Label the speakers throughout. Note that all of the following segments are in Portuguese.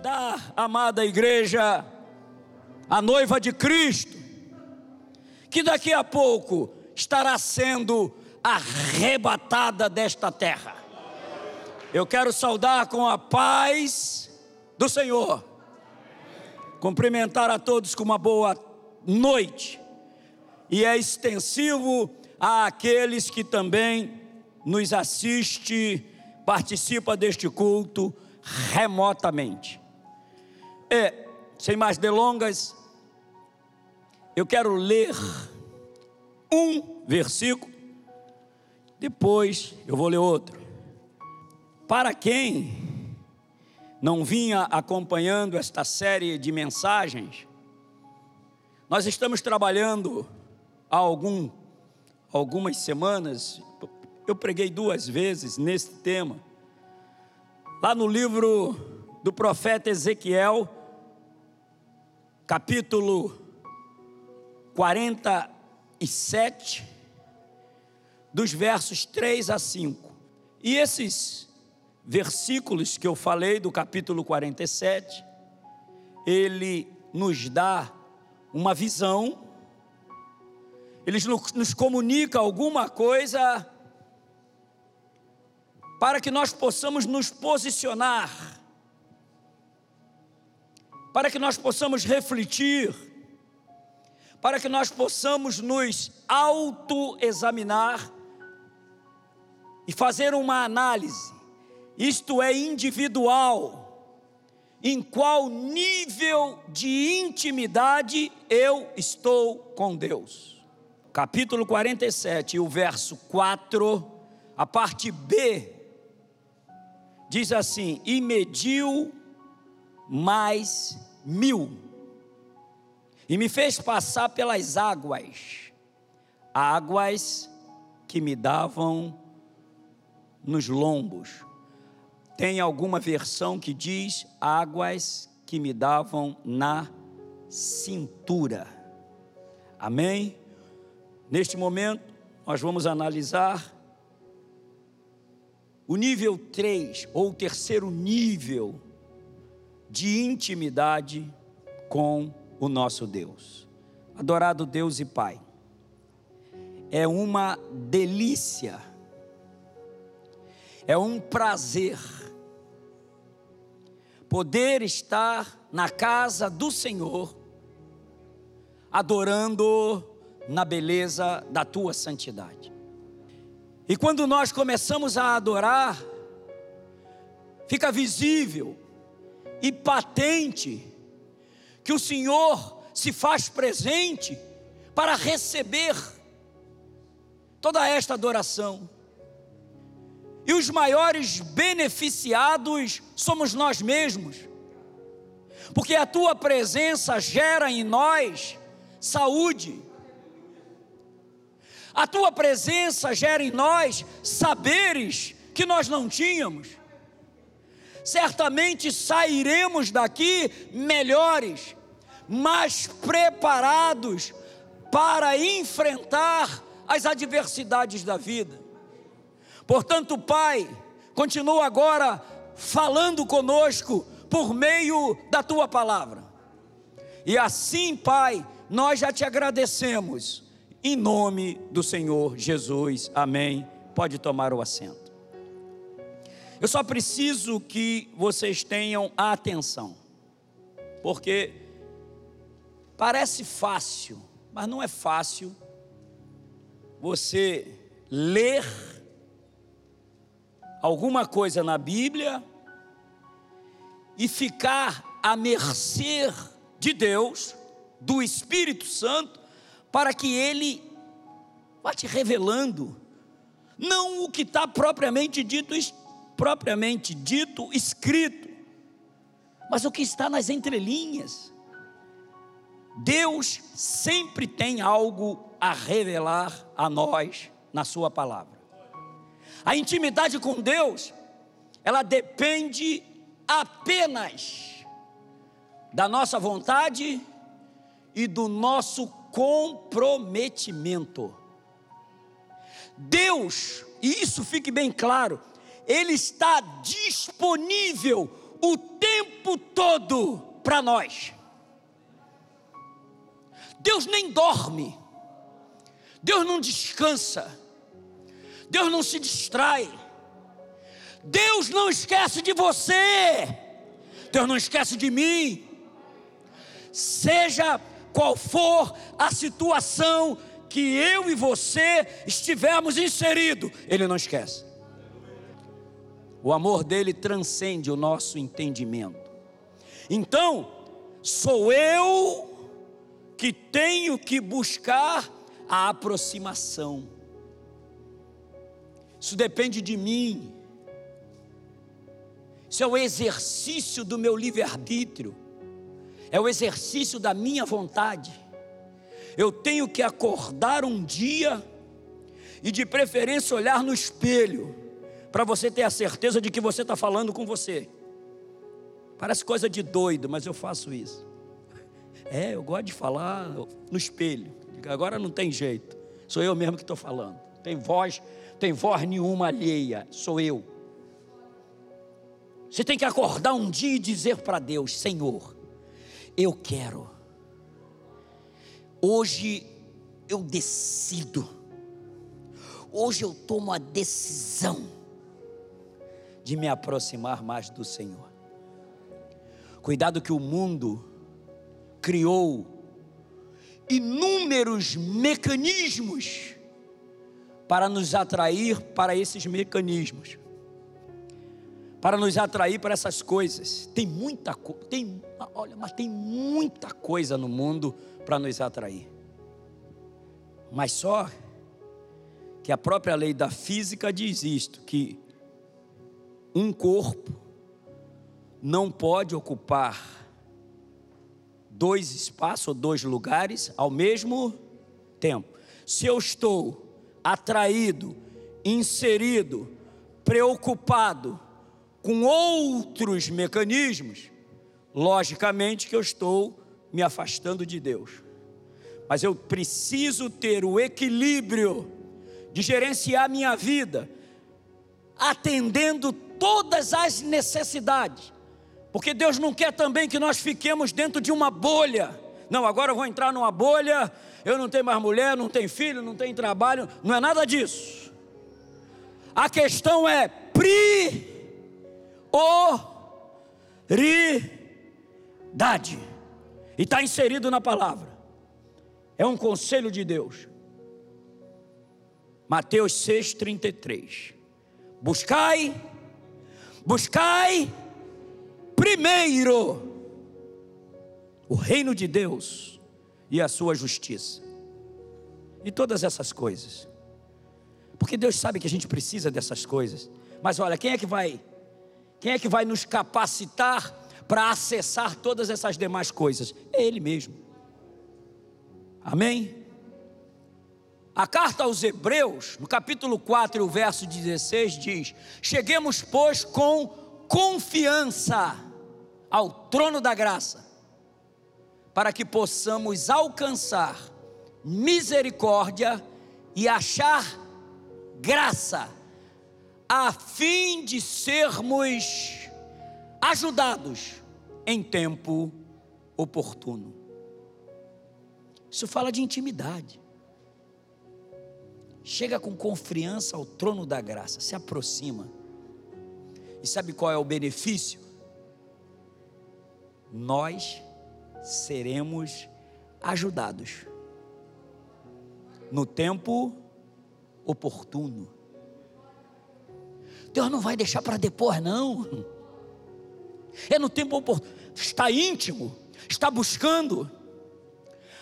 Speaker 1: saudar, amada igreja, a noiva de Cristo, que daqui a pouco estará sendo arrebatada desta terra. Eu quero saudar com a paz do Senhor, cumprimentar a todos com uma boa noite, e é extensivo àqueles que também nos assiste, participa deste culto remotamente. É, sem mais delongas, eu quero ler um versículo, depois eu vou ler outro. Para quem não vinha acompanhando esta série de mensagens, nós estamos trabalhando há algum, algumas semanas, eu preguei duas vezes nesse tema, lá no livro do profeta Ezequiel, capítulo 47, dos versos 3 a 5. E esses versículos que eu falei do capítulo 47, ele nos dá uma visão, eles nos comunica alguma coisa para que nós possamos nos posicionar, para que nós possamos refletir, para que nós possamos nos autoexaminar e fazer uma análise, isto é individual, em qual nível de intimidade eu estou com Deus. Capítulo 47, o verso 4, a parte B, diz assim: E mediu mais mil, e me fez passar pelas águas, águas que me davam nos lombos. Tem alguma versão que diz águas que me davam na cintura. Amém? Neste momento, nós vamos analisar o nível 3, ou o terceiro nível de intimidade com o nosso Deus. Adorado Deus e Pai, é uma delícia, é um prazer poder estar na casa do Senhor, adorando na beleza da tua santidade. E quando nós começamos a adorar, fica visível e patente que o Senhor se faz presente para receber toda esta adoração. E os maiores beneficiados somos nós mesmos, porque a tua presença gera em nós saúde, a tua presença gera em nós saberes que nós não tínhamos. Certamente sairemos daqui melhores, mais preparados para enfrentar as adversidades da vida. Portanto, Pai, continua agora falando conosco por meio da tua palavra. E assim, Pai, nós já te agradecemos em nome do Senhor Jesus, amém. Pode tomar o assento. Eu só preciso que vocês tenham atenção, porque parece fácil, mas não é fácil você ler alguma coisa na Bíblia e ficar à mercê de Deus, do Espírito Santo, para que ele vá te revelando, não o que está propriamente dito, propriamente dito, escrito, mas o que está nas entrelinhas. Deus sempre tem algo a revelar a nós na Sua palavra. A intimidade com Deus, ela depende apenas da nossa vontade e do nosso comprometimento. Deus, e isso fique bem claro, Ele está disponível o tempo todo para nós. Deus nem dorme, Deus não descansa, Deus não se distrai, Deus não esquece de você, Deus não esquece de mim. Seja qual for a situação que eu e você estivermos inseridos, Ele não esquece. O amor dele transcende o nosso entendimento. Então, sou eu que tenho que buscar a aproximação. Isso depende de mim. Isso é o exercício do meu livre-arbítrio, é o exercício da minha vontade. Eu tenho que acordar um dia e, de preferência, olhar no espelho para você ter a certeza de que você está falando com você. Parece coisa de doido, mas eu faço isso. É, eu gosto de falar no espelho. Agora não tem jeito. Sou eu mesmo que estou falando. Tem voz, tem voz nenhuma alheia. Sou eu. Você tem que acordar um dia e dizer para Deus: Senhor, eu quero. Hoje eu decido. Hoje eu tomo a decisão de me aproximar mais do Senhor. Cuidado que o mundo criou inúmeros mecanismos para nos atrair para esses mecanismos. Para nos atrair para essas coisas. Tem muita coisa, tem, olha, mas tem muita coisa no mundo para nos atrair. Mas só que a própria lei da física diz isto, que um corpo não pode ocupar dois espaços ou dois lugares ao mesmo tempo. Se eu estou atraído, inserido, preocupado com outros mecanismos, logicamente que eu estou me afastando de Deus. Mas eu preciso ter o equilíbrio de gerenciar minha vida, atendendo todas as necessidades. Porque Deus não quer também que nós fiquemos dentro de uma bolha. Não, agora eu vou entrar numa bolha, eu não tenho mais mulher, não tenho filho, não tenho trabalho, não é nada disso. A questão é prioridade. E está inserido na palavra. É um conselho de Deus. Mateus 6,33. Buscai Buscai primeiro o reino de Deus e a sua justiça. E todas essas coisas. Porque Deus sabe que a gente precisa dessas coisas. Mas olha, quem é que vai quem é que vai nos capacitar para acessar todas essas demais coisas? É ele mesmo. Amém? A carta aos Hebreus, no capítulo 4, o verso 16, diz: Cheguemos, pois, com confiança ao trono da graça, para que possamos alcançar misericórdia e achar graça, a fim de sermos ajudados em tempo oportuno. Isso fala de intimidade. Chega com confiança ao trono da graça, se aproxima. E sabe qual é o benefício? Nós seremos ajudados no tempo oportuno. Deus não vai deixar para depois, não. É no tempo oportuno. Está íntimo, está buscando.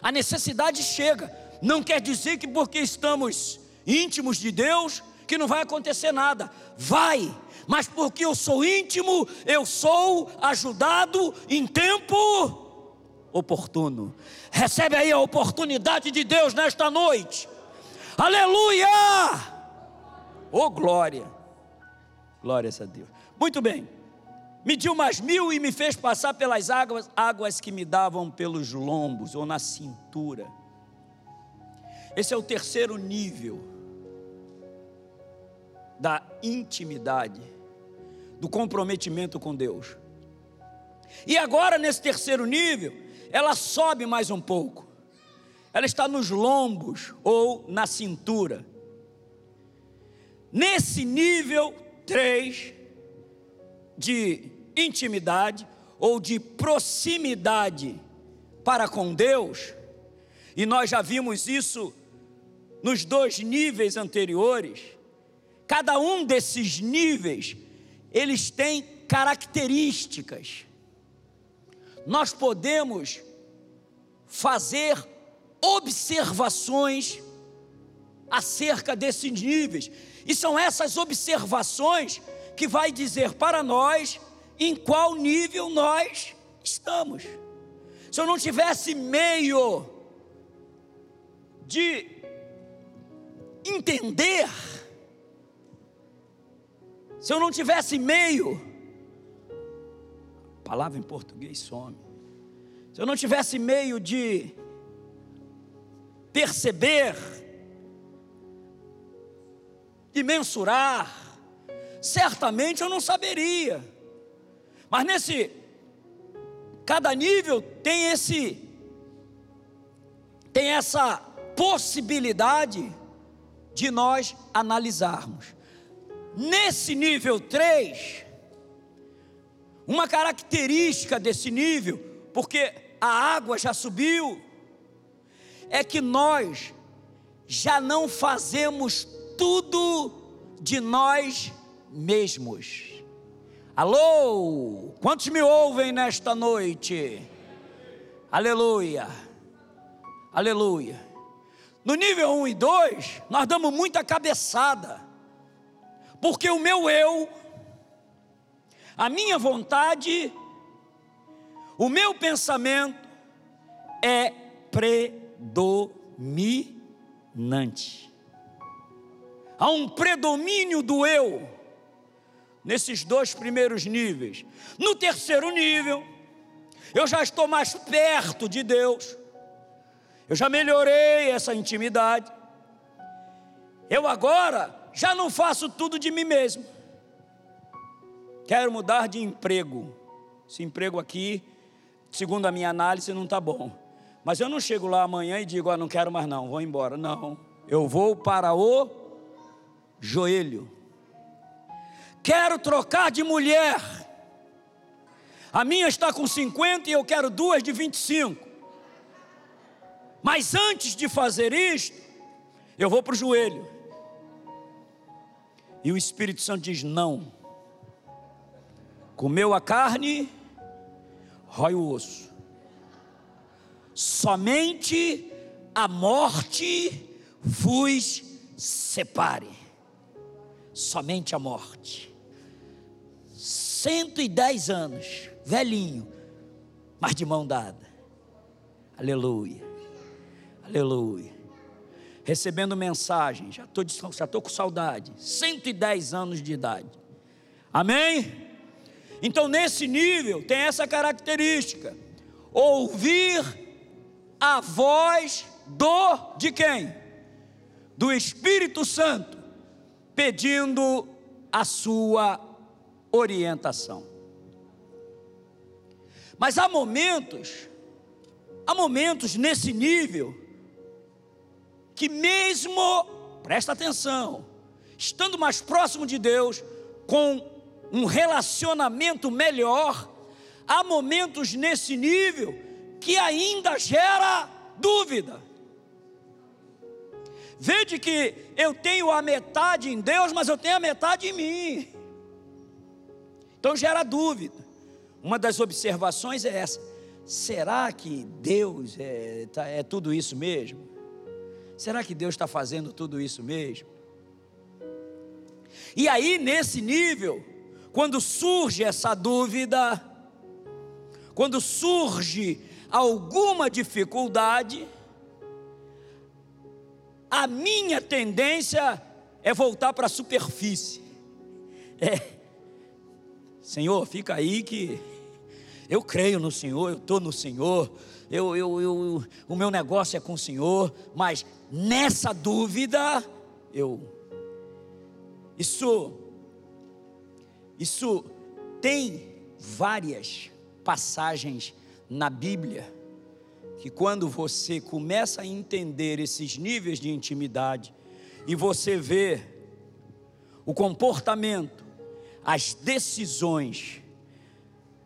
Speaker 1: A necessidade chega. Não quer dizer que porque estamos íntimos de Deus, que não vai acontecer nada. Vai, mas porque eu sou íntimo, eu sou ajudado em tempo oportuno. Recebe aí a oportunidade de Deus nesta noite. Aleluia! Oh glória! Glórias a Deus. Muito bem. Mediu mais mil e me fez passar pelas águas, águas que me davam pelos lombos ou na cintura. Esse é o terceiro nível da intimidade, do comprometimento com Deus. E agora, nesse terceiro nível, ela sobe mais um pouco. Ela está nos lombos ou na cintura. Nesse nível 3 de intimidade ou de proximidade para com Deus, e nós já vimos isso nos dois níveis anteriores, cada um desses níveis, eles têm características. Nós podemos fazer observações acerca desses níveis. E são essas observações que vai dizer para nós em qual nível nós estamos. Se eu não tivesse meio de entender, se eu não tivesse meio, palavra em português some. Se eu não tivesse meio de perceber, de mensurar, certamente eu não saberia. Mas nesse cada nível tem esse tem essa possibilidade de nós analisarmos. Nesse nível 3, uma característica desse nível, porque a água já subiu, é que nós já não fazemos tudo de nós mesmos. Alô? Quantos me ouvem nesta noite? Aleluia. Aleluia. No nível 1 e 2, nós damos muita cabeçada. Porque o meu eu, a minha vontade, o meu pensamento é predominante. Há um predomínio do eu nesses dois primeiros níveis. No terceiro nível, eu já estou mais perto de Deus, eu já melhorei essa intimidade, eu agora já não faço tudo de mim mesmo. Quero mudar de emprego. Esse emprego aqui, segundo a minha análise, não está bom. Mas eu não chego lá amanhã e digo, ah, não quero mais não, vou embora. Não, eu vou para o joelho. Quero trocar de mulher. A minha está com 50 e eu quero duas de 25. Mas antes de fazer isto, eu vou para o joelho. E o Espírito Santo diz: não. Comeu a carne, rói o osso. Somente a morte vos separe. Somente a morte. 110 anos, velhinho, mas de mão dada. Aleluia. Aleluia. Recebendo mensagem, já estou já com saudade. 110 anos de idade. Amém? Então, nesse nível, tem essa característica: ouvir a voz do de quem? Do Espírito Santo, pedindo a sua orientação. Mas há momentos, há momentos nesse nível, que mesmo, presta atenção, estando mais próximo de Deus, com um relacionamento melhor, há momentos nesse nível que ainda gera dúvida. Veja que eu tenho a metade em Deus, mas eu tenho a metade em mim. Então gera dúvida. Uma das observações é essa: será que Deus é, tá, é tudo isso mesmo? Será que Deus está fazendo tudo isso mesmo? E aí, nesse nível, quando surge essa dúvida, quando surge alguma dificuldade, a minha tendência é voltar para a superfície. É, Senhor, fica aí que eu creio no Senhor, eu estou no Senhor, eu, eu, eu, o meu negócio é com o Senhor, mas nessa dúvida, eu. Isso, isso tem várias passagens na Bíblia que quando você começa a entender esses níveis de intimidade e você vê o comportamento, as decisões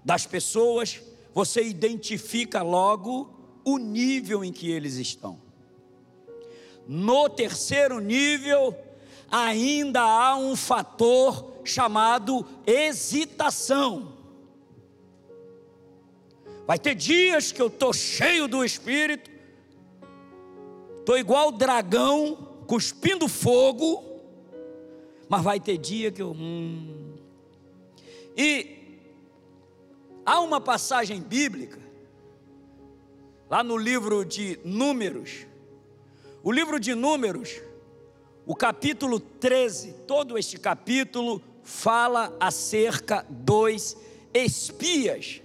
Speaker 1: das pessoas, você identifica logo o nível em que eles estão. No terceiro nível, ainda há um fator chamado hesitação. Vai ter dias que eu estou cheio do Espírito, estou igual dragão, cuspindo fogo, mas vai ter dia que eu. Hum. E uma passagem bíblica, lá no livro de Números, o livro de Números, o capítulo 13, todo este capítulo fala acerca dos espias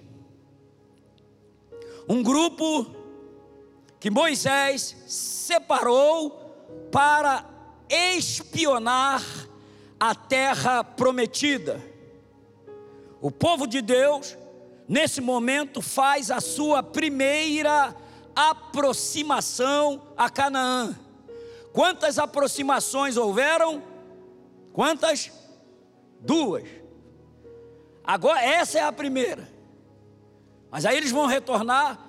Speaker 1: um grupo que Moisés separou para espionar a terra prometida. O povo de Deus, nesse momento, faz a sua primeira aproximação a Canaã. Quantas aproximações houveram? Quantas? Duas. Agora, essa é a primeira. Mas aí eles vão retornar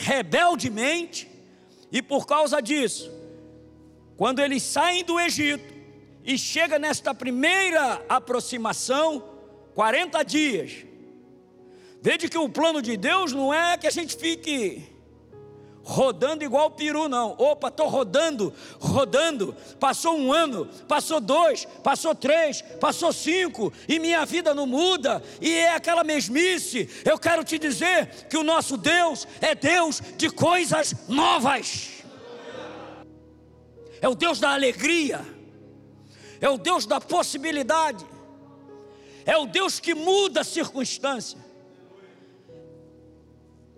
Speaker 1: rebeldemente, e por causa disso, quando eles saem do Egito e chega nesta primeira aproximação, 40 dias. Veja que o plano de Deus não é que a gente fique rodando igual peru, não. Opa, estou rodando, rodando. Passou um ano, passou dois, passou três, passou cinco, e minha vida não muda, e é aquela mesmice. Eu quero te dizer que o nosso Deus é Deus de coisas novas, é o Deus da alegria, é o Deus da possibilidade, é o Deus que muda a circunstância.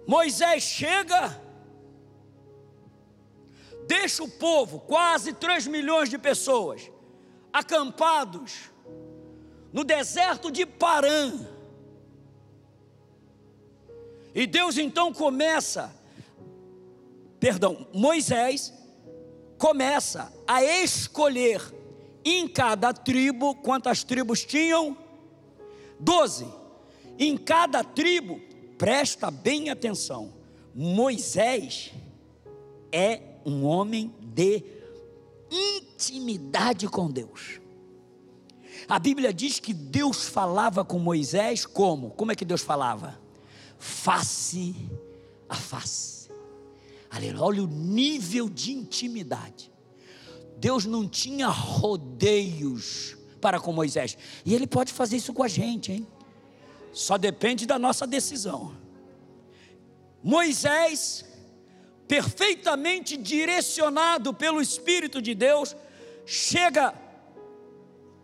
Speaker 1: Moisés chega deixa o povo, quase 3 milhões de pessoas, acampados no deserto de Parã. E Deus então começa, perdão, Moisés começa a escolher em cada tribo, quantas tribos tinham? Doze. Em cada tribo, presta bem atenção, Moisés é um homem de intimidade com Deus. A Bíblia diz que Deus falava com Moisés como? Como é que Deus falava? Face a face. Aleluia. Olha o nível de intimidade. Deus não tinha rodeios para com Moisés. E Ele pode fazer isso com a gente, hein? Só depende da nossa decisão. Moisés perfeitamente direcionado pelo Espírito de Deus, chega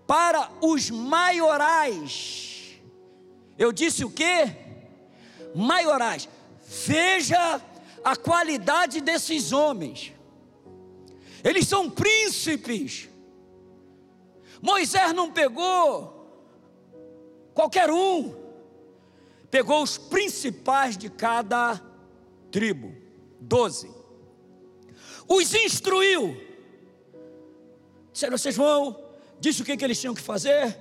Speaker 1: para os maiorais. Eu disse o que? Maiorais. Veja a qualidade desses homens. Eles são príncipes. Moisés não pegou qualquer um, pegou os principais de cada tribo. 12. Os instruiu. Disseram, vocês vão, disse o que, que eles tinham que fazer,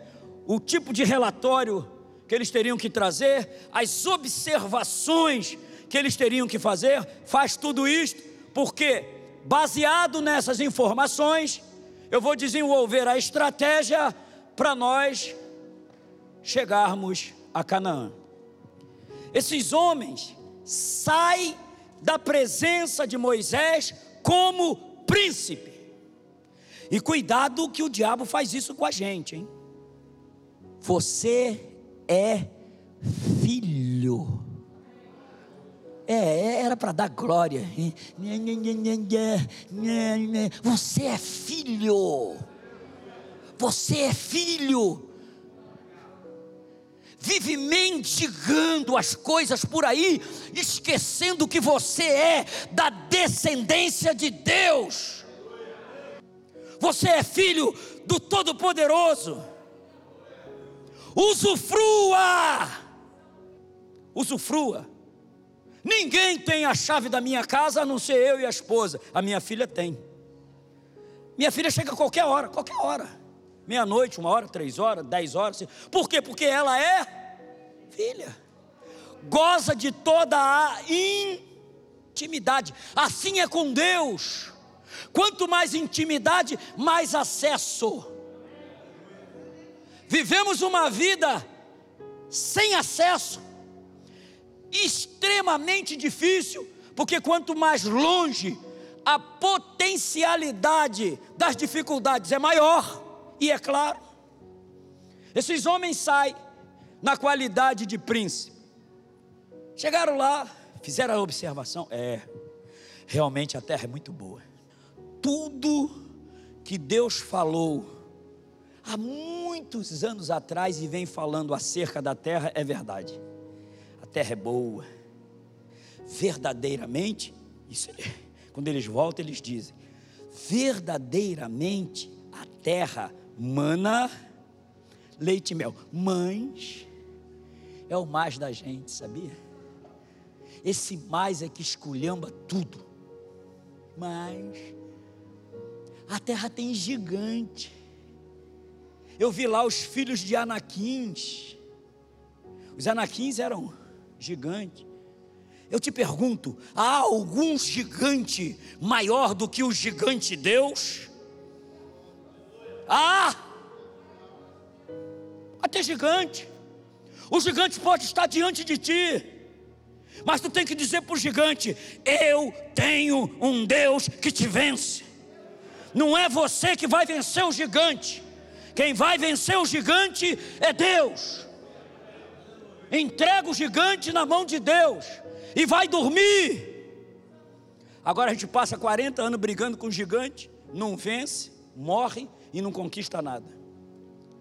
Speaker 1: o tipo de relatório que eles teriam que trazer, as observações que eles teriam que fazer, faz tudo isto, porque baseado nessas informações, eu vou desenvolver a estratégia para nós chegarmos a Canaã. Esses homens saem da presença de Moisés como príncipe. E cuidado que o diabo faz isso com a gente, hein? Você é filho. É, é era para dar glória. Você é filho. Você é filho vive mendigando as coisas por aí, esquecendo que você é da descendência de Deus. Você é filho do Todo-Poderoso. Usufrua usufrua. Ninguém tem a chave da minha casa a não ser eu e a esposa. A minha filha tem. Minha filha chega a qualquer hora, qualquer hora. Meia-noite, uma hora, três horas, dez horas. Por quê? Porque ela é filha. Goza de toda a intimidade. Assim é com Deus. Quanto mais intimidade, mais acesso. Vivemos uma vida sem acesso, extremamente difícil, porque quanto mais longe, a potencialidade das dificuldades é maior, e é claro, esses homens saem na qualidade de príncipe. Chegaram lá, fizeram a observação: é, realmente a terra é muito boa. Tudo que Deus falou há muitos anos atrás e vem falando acerca da terra é verdade. A terra é boa. Verdadeiramente, isso é, quando eles voltam, eles dizem: verdadeiramente a terra mana leite e mel. Mães é o mais da gente, sabia? Esse mais é que esculhamba tudo. Mas a terra tem gigante. Eu vi lá os filhos de Anaquins. Os Anaquins eram gigantes. Eu te pergunto: há algum gigante maior do que o gigante Deus? Há! Até gigante. O gigante pode estar diante de ti. Mas tu tem que dizer para o gigante: Eu tenho um Deus que te vence. Não é você que vai vencer o gigante. Quem vai vencer o gigante é Deus. Entrega o gigante na mão de Deus e vai dormir. Agora a gente passa 40 anos brigando com o gigante, não vence, morre e não conquista nada.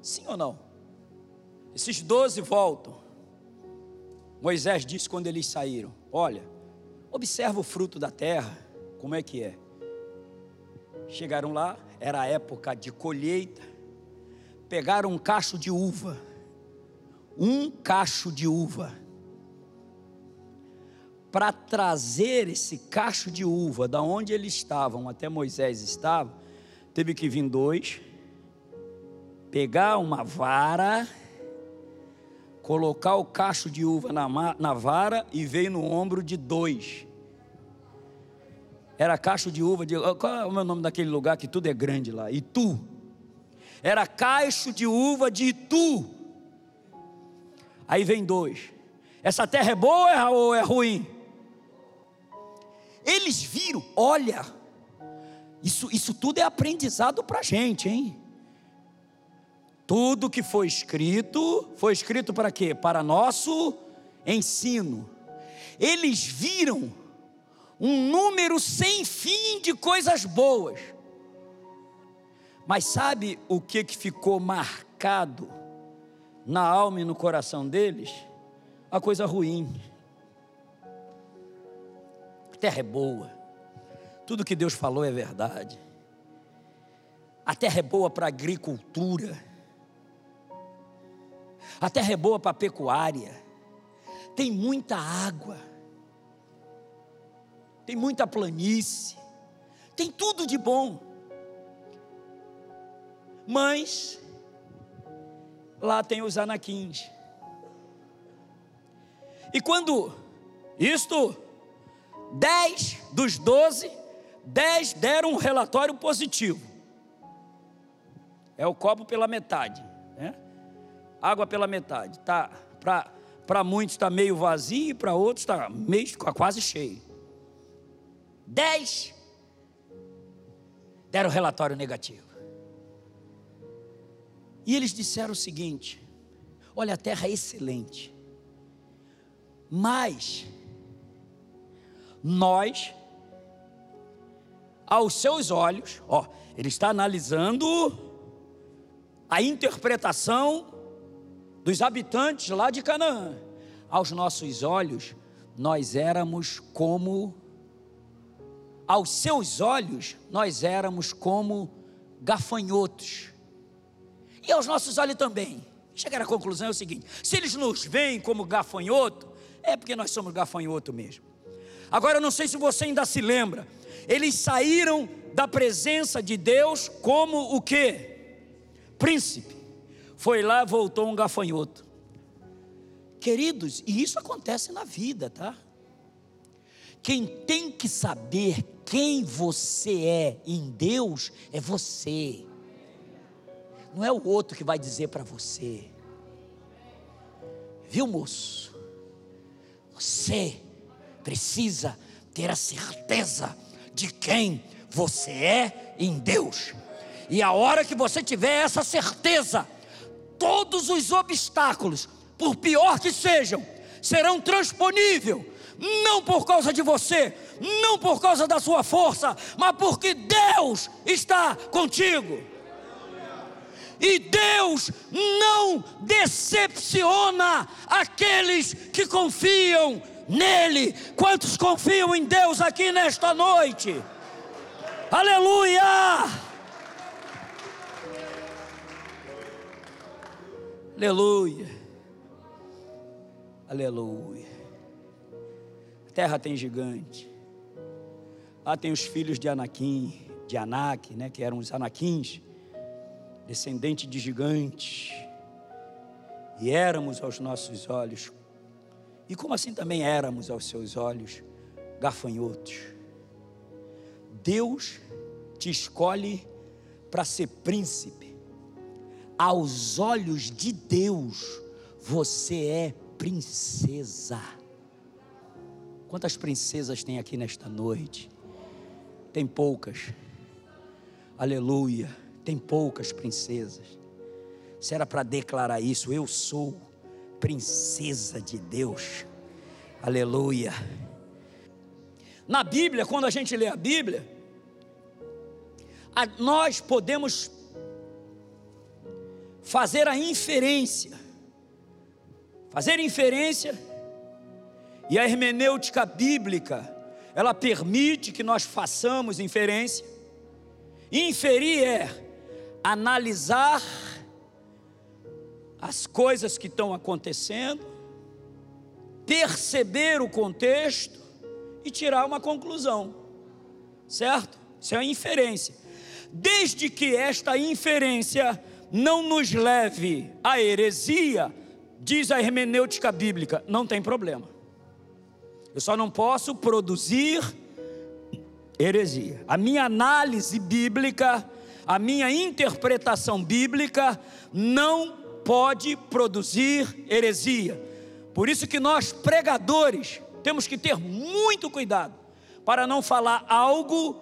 Speaker 1: Sim ou não? Esses doze voltam. Moisés disse quando eles saíram: Olha, observa o fruto da terra, como é que é. Chegaram lá, era a época de colheita, pegaram um cacho de uva, um cacho de uva, para trazer esse cacho de uva da onde eles estavam até Moisés estava, teve que vir dois, pegar uma vara, colocar o cacho de uva na, na vara e veio no ombro de dois. Era cacho de uva de. Qual é o meu nome daquele lugar que tudo é grande lá? Itu era caixo de uva de Itu. Aí vem dois. Essa terra é boa ou é ruim? Eles viram, olha, isso, isso tudo é aprendizado para a gente, hein? Tudo que foi escrito, foi escrito para quê? Para nosso ensino. Eles viram um número sem fim de coisas boas. Mas sabe o que, que ficou marcado na alma e no coração deles? A coisa ruim. A terra é boa. Tudo que Deus falou é verdade. A terra é boa para agricultura. A terra é boa para pecuária. Tem muita água. Tem muita planície. Tem tudo de bom. Mas lá tem os anaquins. E quando isto, dez dos doze, dez deram um relatório positivo. É o copo pela metade, né? Água pela metade. Tá para muitos está meio vazio e para outros está meio quase cheio. Dez deram relatório negativo. E eles disseram o seguinte: Olha, a terra é excelente, mas nós, aos seus olhos, ó, ele está analisando a interpretação dos habitantes lá de Canaã. Aos nossos olhos, nós éramos como, aos seus olhos, nós éramos como gafanhotos e aos nossos olhos também. Chegar à conclusão é o seguinte: se eles nos veem como gafanhoto, É porque nós somos gafanhoto mesmo. Agora eu não sei se você ainda se lembra. Eles saíram da presença de Deus como o que? Príncipe. Foi lá, voltou um gafanhoto. Queridos, e isso acontece na vida, tá? Quem tem que saber quem você é em Deus é você. Não é o outro que vai dizer para você. Viu, moço? Você precisa ter a certeza de quem você é em Deus. E a hora que você tiver essa certeza, todos os obstáculos, por pior que sejam, serão transponíveis, não por causa de você, não por causa da sua força, mas porque Deus está contigo. E Deus não decepciona aqueles que confiam nele. Quantos confiam em Deus aqui nesta noite? Aleluia! Aleluia! Aleluia! A terra tem gigante. Lá tem os filhos de Anakim, de Anak, né, que eram os Anakins, descendente de gigantes. E éramos aos nossos olhos e como assim também éramos aos seus olhos gafanhotos? Deus te escolhe para ser príncipe. Aos olhos de Deus, você é princesa. Quantas princesas tem aqui nesta noite? Tem poucas. Aleluia. Tem poucas princesas. Se era para declarar isso, eu sou princesa de Deus. Aleluia. Na Bíblia, quando a gente lê a Bíblia, a, nós podemos fazer a inferência. Fazer inferência e a hermenêutica bíblica, ela permite que nós façamos inferência. Inferir é analisar as coisas que estão acontecendo, perceber o contexto e tirar uma conclusão, certo? Isso é uma inferência. Desde que esta inferência não nos leve à heresia, diz a hermenêutica bíblica, não tem problema. Eu só não posso produzir heresia. A minha análise bíblica, a minha interpretação bíblica não pode produzir heresia. Por isso que nós pregadores temos que ter muito cuidado para não falar algo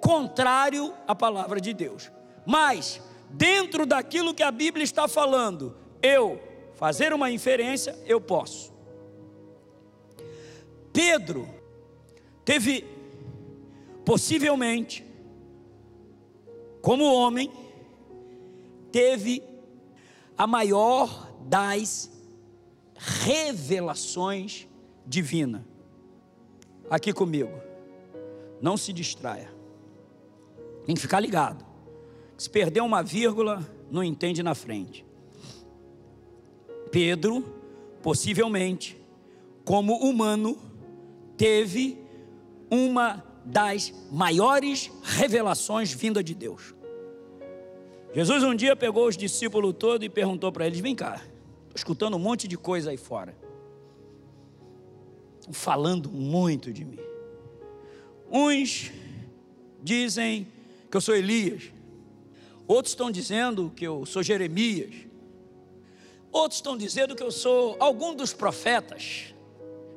Speaker 1: contrário à palavra de Deus. Mas dentro daquilo que a Bíblia está falando, eu fazer uma inferência, eu posso. Pedro teve possivelmente como homem teve a maior das revelações divina. Aqui comigo. Não se distraia. Tem que ficar ligado. Se perder uma vírgula, não entende na frente. Pedro, possivelmente, como humano, teve uma das maiores revelações vinda de Deus. Jesus um dia pegou os discípulos todos e perguntou para eles: Vem cá, estou escutando um monte de coisa aí fora. Estão falando muito de mim. Uns dizem que eu sou Elias, outros estão dizendo que eu sou Jeremias, outros estão dizendo que eu sou algum dos profetas.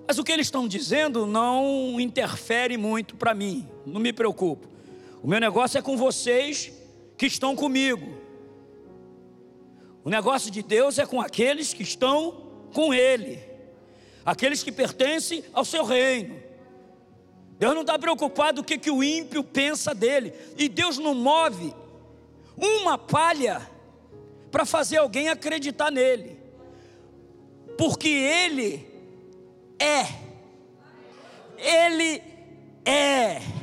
Speaker 1: Mas o que eles estão dizendo não interfere muito para mim, não me preocupo. O meu negócio é com vocês que estão comigo. O negócio de Deus é com aqueles que estão com Ele, aqueles que pertencem ao seu reino. Deus não está preocupado o que, que o ímpio pensa dele, e Deus não move uma palha para fazer alguém acreditar nele, porque Ele é, Ele é.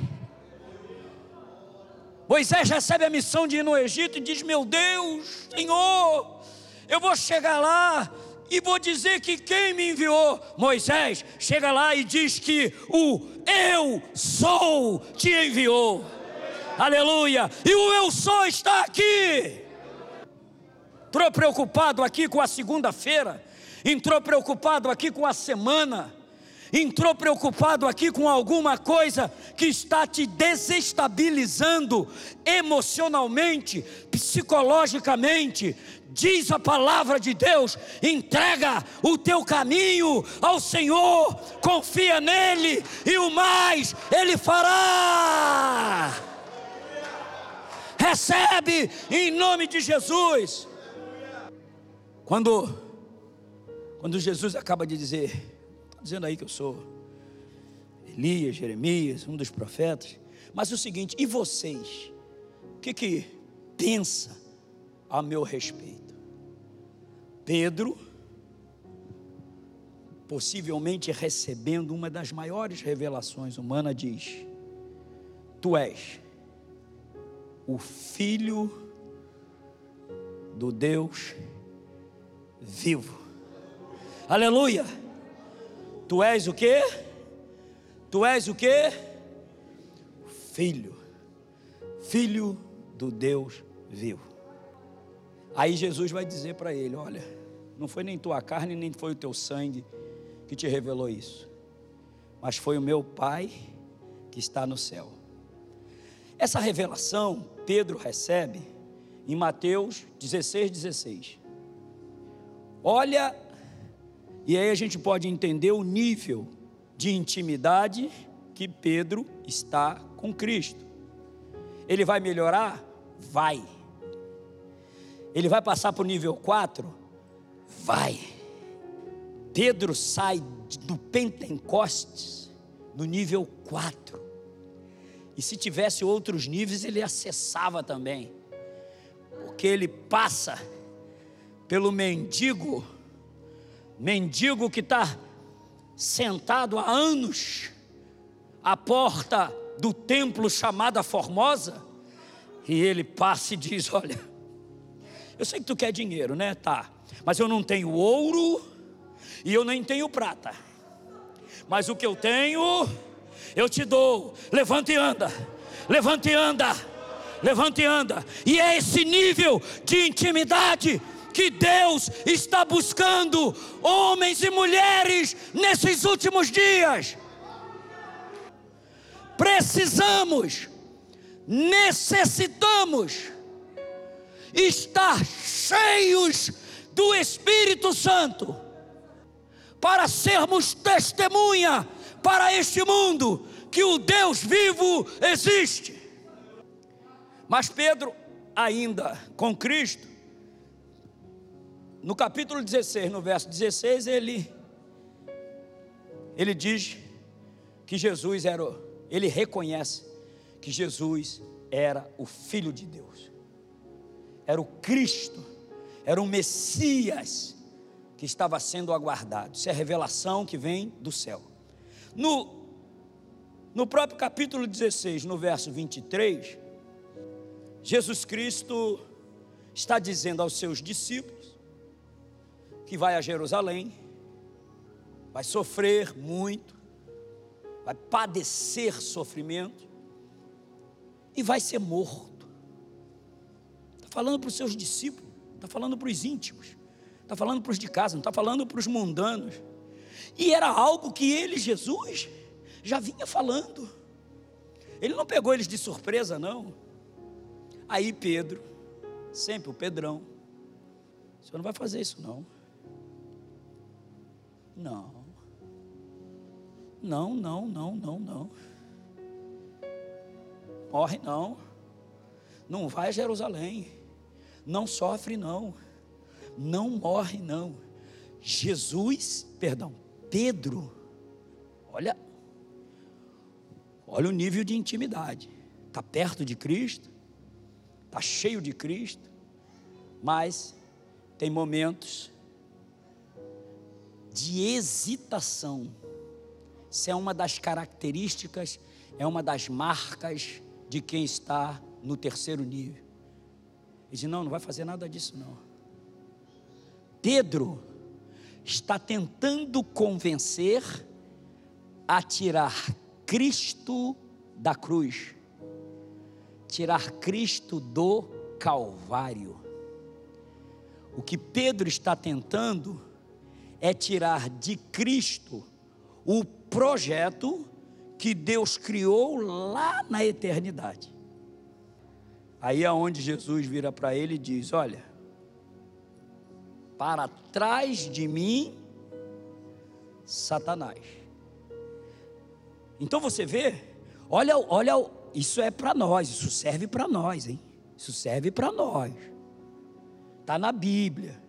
Speaker 1: Moisés recebe a missão de ir no Egito e diz: Meu Deus, Senhor, eu vou chegar lá e vou dizer que quem me enviou, Moisés, chega lá e diz que o eu sou te enviou. Aleluia! E o eu sou está aqui. Entrou preocupado aqui com a segunda-feira, entrou preocupado aqui com a semana, entrou preocupado aqui com alguma coisa que está te desestabilizando emocionalmente, psicologicamente, diz a palavra de Deus: entrega o teu caminho ao Senhor, confia nele e o mais ele fará. Recebe em nome de Jesus. Quando, quando Jesus acaba de dizer, dizendo aí que eu sou Elias, Jeremias, um dos profetas, mas é o seguinte, e vocês? O que que pensa a meu respeito? Pedro, possivelmente recebendo uma das maiores revelações humanas, diz: Tu és o filho do Deus vivo. Aleluia! Tu és o que? Tu és o que? Filho, filho do Deus vivo. Aí Jesus vai dizer para ele: Olha, não foi nem tua carne, nem foi o teu sangue que te revelou isso, mas foi o meu Pai que está no céu. Essa revelação Pedro recebe em Mateus 16, 16. Olha, e aí a gente pode entender o nível de intimidade que Pedro está com Cristo. Ele vai melhorar? Vai. Ele vai passar para o nível 4? vai. Pedro sai do Pentecostes no nível 4. E se tivesse outros níveis, ele acessava também. Porque ele passa pelo mendigo, mendigo que está sentado há anos à porta do templo chamada Formosa, e ele passa e diz: Olha, eu sei que tu quer dinheiro, né? Tá mas eu não tenho ouro e eu nem tenho prata. Mas o que eu tenho, eu te dou. Levante e anda. Levante e anda. Levante e anda. E é esse nível de intimidade que Deus está buscando homens e mulheres nesses últimos dias. Precisamos, necessitamos estar cheios do Espírito Santo, para sermos testemunha para este mundo que o Deus vivo existe. Mas Pedro, ainda com Cristo, no capítulo 16, no verso 16, ele ele diz que Jesus era, ele reconhece que Jesus era o filho de Deus. Era o Cristo era um Messias que estava sendo aguardado. Isso é revelação que vem do céu. No, no próprio capítulo 16, no verso 23, Jesus Cristo está dizendo aos seus discípulos que vai a Jerusalém, vai sofrer muito, vai padecer sofrimento e vai ser morto. Está falando para os seus discípulos está falando para os íntimos, está falando para os de casa, não está falando para os mundanos. E era algo que ele, Jesus, já vinha falando. Ele não pegou eles de surpresa, não. Aí Pedro, sempre o Pedrão, o senhor não vai fazer isso, não. Não. Não, não, não, não, não. Morre não. Não vai a Jerusalém não sofre não, não morre não. Jesus, perdão, Pedro, olha, olha o nível de intimidade. Está perto de Cristo, está cheio de Cristo, mas tem momentos de hesitação. Isso é uma das características, é uma das marcas de quem está no terceiro nível. E disse: Não, não vai fazer nada disso, não. Pedro está tentando convencer a tirar Cristo da cruz, tirar Cristo do Calvário. O que Pedro está tentando é tirar de Cristo o projeto que Deus criou lá na eternidade. Aí é onde Jesus vira para ele e diz: Olha, para trás de mim, Satanás. Então você vê, olha, olha, isso é para nós, isso serve para nós, hein? Isso serve para nós. Está na Bíblia.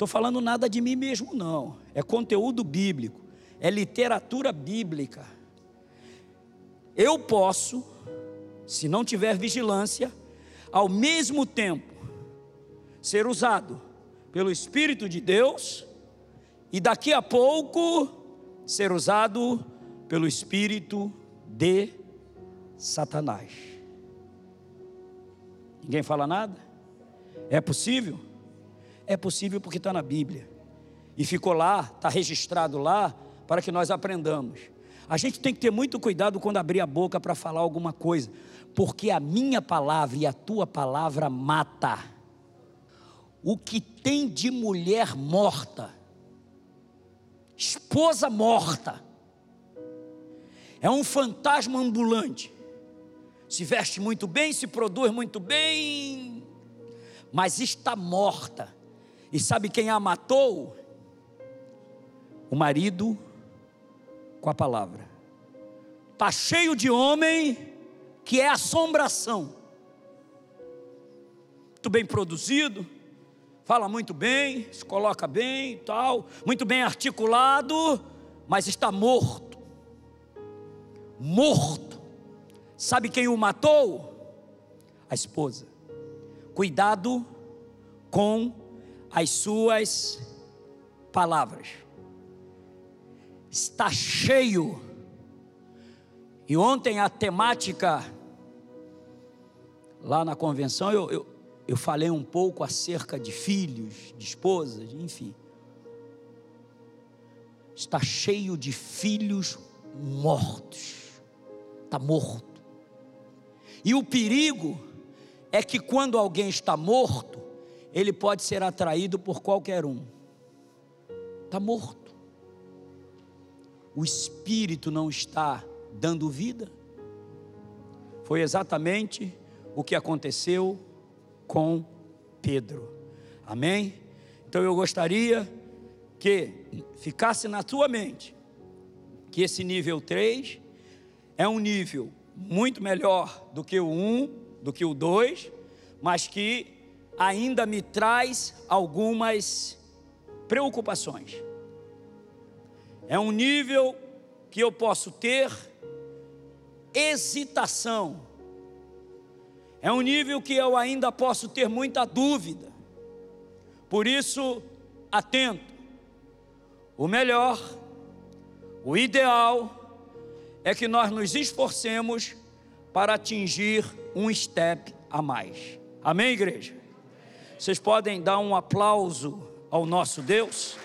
Speaker 1: Estou falando nada de mim mesmo, não. É conteúdo bíblico, é literatura bíblica. Eu posso, se não tiver vigilância, ao mesmo tempo ser usado pelo Espírito de Deus e daqui a pouco ser usado pelo Espírito de Satanás. Ninguém fala nada? É possível? É possível porque está na Bíblia. E ficou lá, está registrado lá, para que nós aprendamos. A gente tem que ter muito cuidado quando abrir a boca para falar alguma coisa, porque a minha palavra e a tua palavra mata. O que tem de mulher morta, esposa morta, é um fantasma ambulante. Se veste muito bem, se produz muito bem, mas está morta. E sabe quem a matou? O marido com a palavra. Está cheio de homem que é assombração. Muito bem produzido, fala muito bem, se coloca bem e tal, muito bem articulado, mas está morto. Morto. Sabe quem o matou? A esposa. Cuidado com as suas palavras está cheio. E ontem a temática, lá na convenção, eu, eu, eu falei um pouco acerca de filhos, de esposas, enfim. Está cheio de filhos mortos. Está morto. E o perigo é que quando alguém está morto, ele pode ser atraído por qualquer um. Está morto o espírito não está dando vida. Foi exatamente o que aconteceu com Pedro. Amém? Então eu gostaria que ficasse na tua mente que esse nível 3 é um nível muito melhor do que o 1, do que o 2, mas que ainda me traz algumas preocupações. É um nível que eu posso ter hesitação. É um nível que eu ainda posso ter muita dúvida. Por isso, atento. O melhor, o ideal é que nós nos esforcemos para atingir um step a mais. Amém, igreja? Vocês podem dar um aplauso ao nosso Deus?